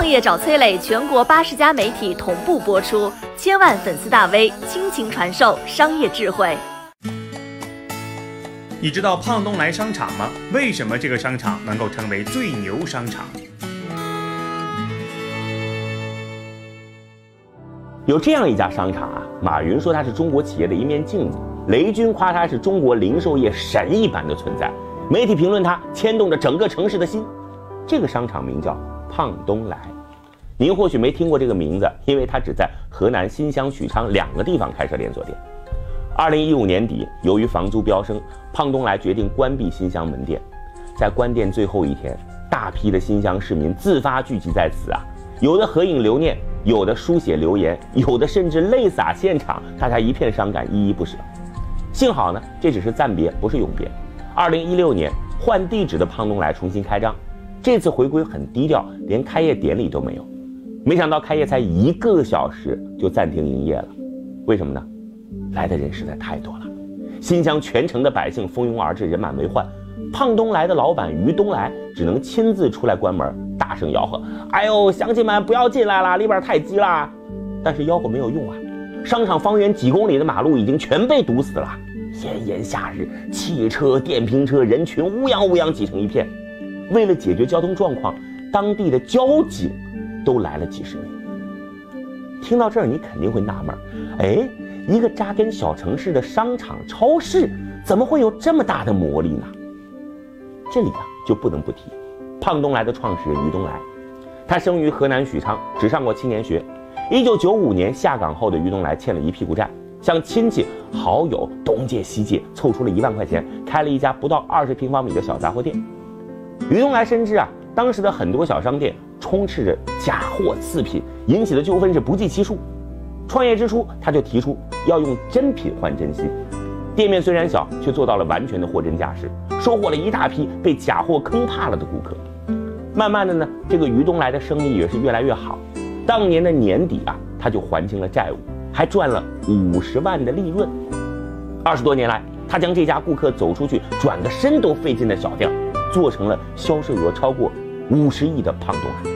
创业找崔磊，全国八十家媒体同步播出，千万粉丝大 V 倾情传授商业智慧。你知道胖东来商场吗？为什么这个商场能够成为最牛商场？有这样一家商场啊，马云说它是中国企业的一面镜子，雷军夸它是中国零售业神一般的存在，媒体评论它牵动着整个城市的心。这个商场名叫胖东来，您或许没听过这个名字，因为它只在河南新乡、许昌两个地方开设连锁店。二零一五年底，由于房租飙升，胖东来决定关闭新乡门店。在关店最后一天，大批的新乡市民自发聚集在此啊，有的合影留念。有的书写留言，有的甚至泪洒现场，大家一片伤感，依依不舍。幸好呢，这只是暂别，不是永别。二零一六年换地址的胖东来重新开张，这次回归很低调，连开业典礼都没有。没想到开业才一个小时就暂停营业了，为什么呢？来的人实在太多了，新疆全城的百姓蜂拥而至，人满为患。胖东来的老板于东来只能亲自出来关门，大声吆喝：“哎呦，乡亲们不要进来了，里边太挤了。”但是吆喝没有用啊，商场方圆几公里的马路已经全被堵死了。炎炎夏日，汽车、电瓶车、人群乌泱乌泱挤成一片。为了解决交通状况，当地的交警都来了几十名。听到这儿，你肯定会纳闷：哎，一个扎根小城市的商场、超市，怎么会有这么大的魔力呢？这里啊，就不能不提胖东来的创始人于东来。他生于河南许昌，只上过青年学。一九九五年下岗后的于东来欠了一屁股债，向亲戚好友东借西借，凑出了一万块钱，开了一家不到二十平方米的小杂货店。于东来深知啊，当时的很多小商店充斥着假货次品，引起的纠纷是不计其数。创业之初，他就提出要用真品换真心。店面虽然小，却做到了完全的货真价实，收获了一大批被假货坑怕了的顾客。慢慢的呢，这个于东来的生意也是越来越好。当年的年底啊，他就还清了债务，还赚了五十万的利润。二十多年来，他将这家顾客走出去转个身都费劲的小店，做成了销售额超过五十亿的胖东来。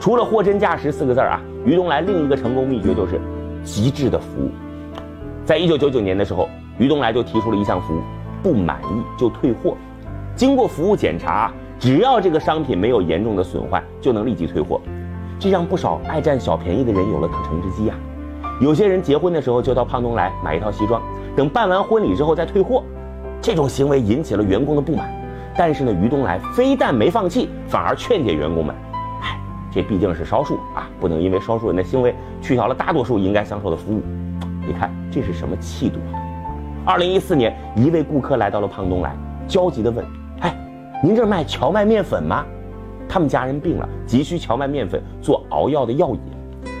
除了货真价实四个字啊，于东来另一个成功秘诀就是极致的服务。在一九九九年的时候。于东来就提出了一项服务，不满意就退货。经过服务检查，只要这个商品没有严重的损坏，就能立即退货。这让不少爱占小便宜的人有了可乘之机呀。有些人结婚的时候就到胖东来买一套西装，等办完婚礼之后再退货。这种行为引起了员工的不满，但是呢，于东来非但没放弃，反而劝解员工们：“哎，这毕竟是少数啊，不能因为少数人的行为取消了大多数应该享受的服务。”你看这是什么气度啊？二零一四年，一位顾客来到了胖东来，焦急地问：“哎，您这卖荞麦面粉吗？”他们家人病了，急需荞麦面粉做熬药的药引，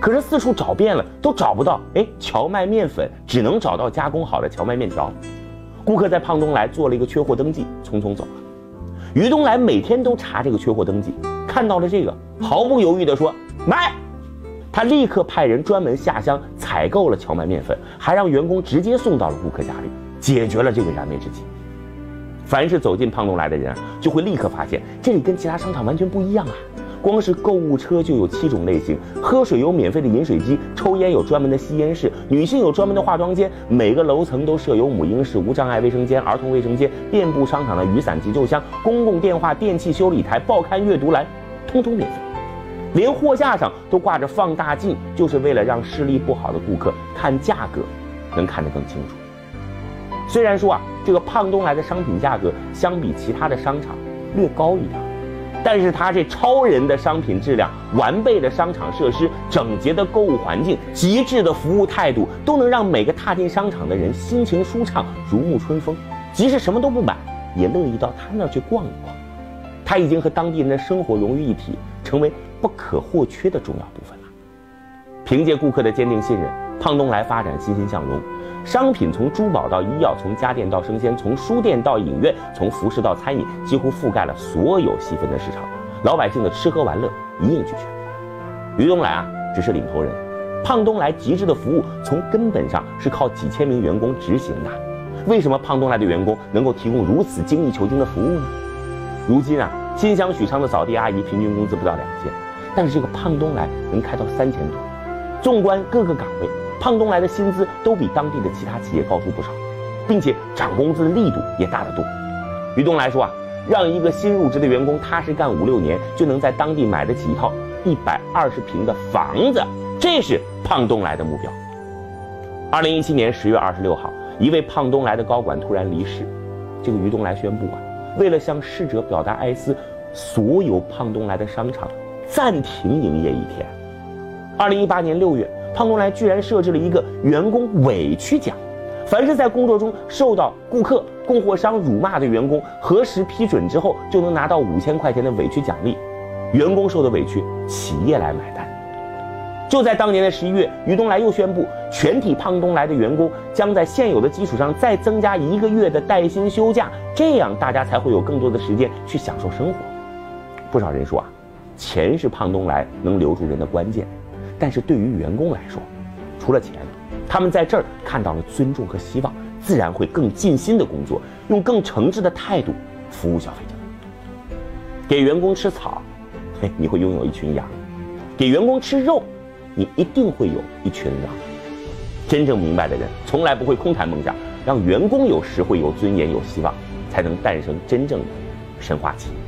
可是四处找遍了，都找不到。哎，荞麦面粉只能找到加工好的荞麦面条。顾客在胖东来做了一个缺货登记，匆匆走。于东来每天都查这个缺货登记，看到了这个，毫不犹豫地说：“买。”他立刻派人专门下乡采购了荞麦面粉，还让员工直接送到了顾客家里，解决了这个燃眉之急。凡是走进胖东来的人，就会立刻发现这里跟其他商场完全不一样啊！光是购物车就有七种类型，喝水有免费的饮水机，抽烟有专门的吸烟室，女性有专门的化妆间，每个楼层都设有母婴室、无障碍卫生间、儿童卫生间，遍布商场的雨伞急救箱、公共电话、电器修理台、报刊阅读栏，通通免费。连货架上都挂着放大镜，就是为了让视力不好的顾客看价格能看得更清楚。虽然说啊，这个胖东来的商品价格相比其他的商场略高一点，但是他这超人的商品质量、完备的商场设施、整洁的购物环境、极致的服务态度，都能让每个踏进商场的人心情舒畅、如沐春风。即使什么都不买，也乐意到他那儿去逛一逛。他已经和当地人的生活融于一体，成为。不可或缺的重要部分了。凭借顾客的坚定信任，胖东来发展欣欣向荣，商品从珠宝到医药，从家电到生鲜，从书店到影院，从服饰到餐饮，几乎覆盖了所有细分的市场。老百姓的吃喝玩乐一应俱全。于东来啊，只是领头人，胖东来极致的服务从根本上是靠几千名员工执行的。为什么胖东来的员工能够提供如此精益求精的服务呢？如今啊，新乡许昌的扫地阿姨平均工资不到两千。但是这个胖东来能开到三千多。纵观各个岗位，胖东来的薪资都比当地的其他企业高出不少，并且涨工资的力度也大得多。于东来说啊，让一个新入职的员工踏实干五六年，就能在当地买得起一套一百二十平的房子，这是胖东来的目标。二零一七年十月二十六号，一位胖东来的高管突然离世，这个于东来宣布啊，为了向逝者表达哀思，所有胖东来的商场暂停营业一天。二零一八年六月，胖东来居然设置了一个员工委屈奖，凡是在工作中受到顾客、供货商辱骂的员工，核实批准之后，就能拿到五千块钱的委屈奖励。员工受的委屈，企业来买单。就在当年的十一月，于东来又宣布，全体胖东来的员工将在现有的基础上再增加一个月的带薪休假，这样大家才会有更多的时间去享受生活。不少人说啊，钱是胖东来能留住人的关键，但是对于员工来说，除了钱，他们在这儿看到了尊重和希望，自然会更尽心的工作，用更诚挚的态度服务消费者。给员工吃草，嘿，你会拥有一群羊；给员工吃肉。你一定会有一群狼。真正明白的人，从来不会空谈梦想，让员工有实惠、有尊严、有希望，才能诞生真正的神话企业。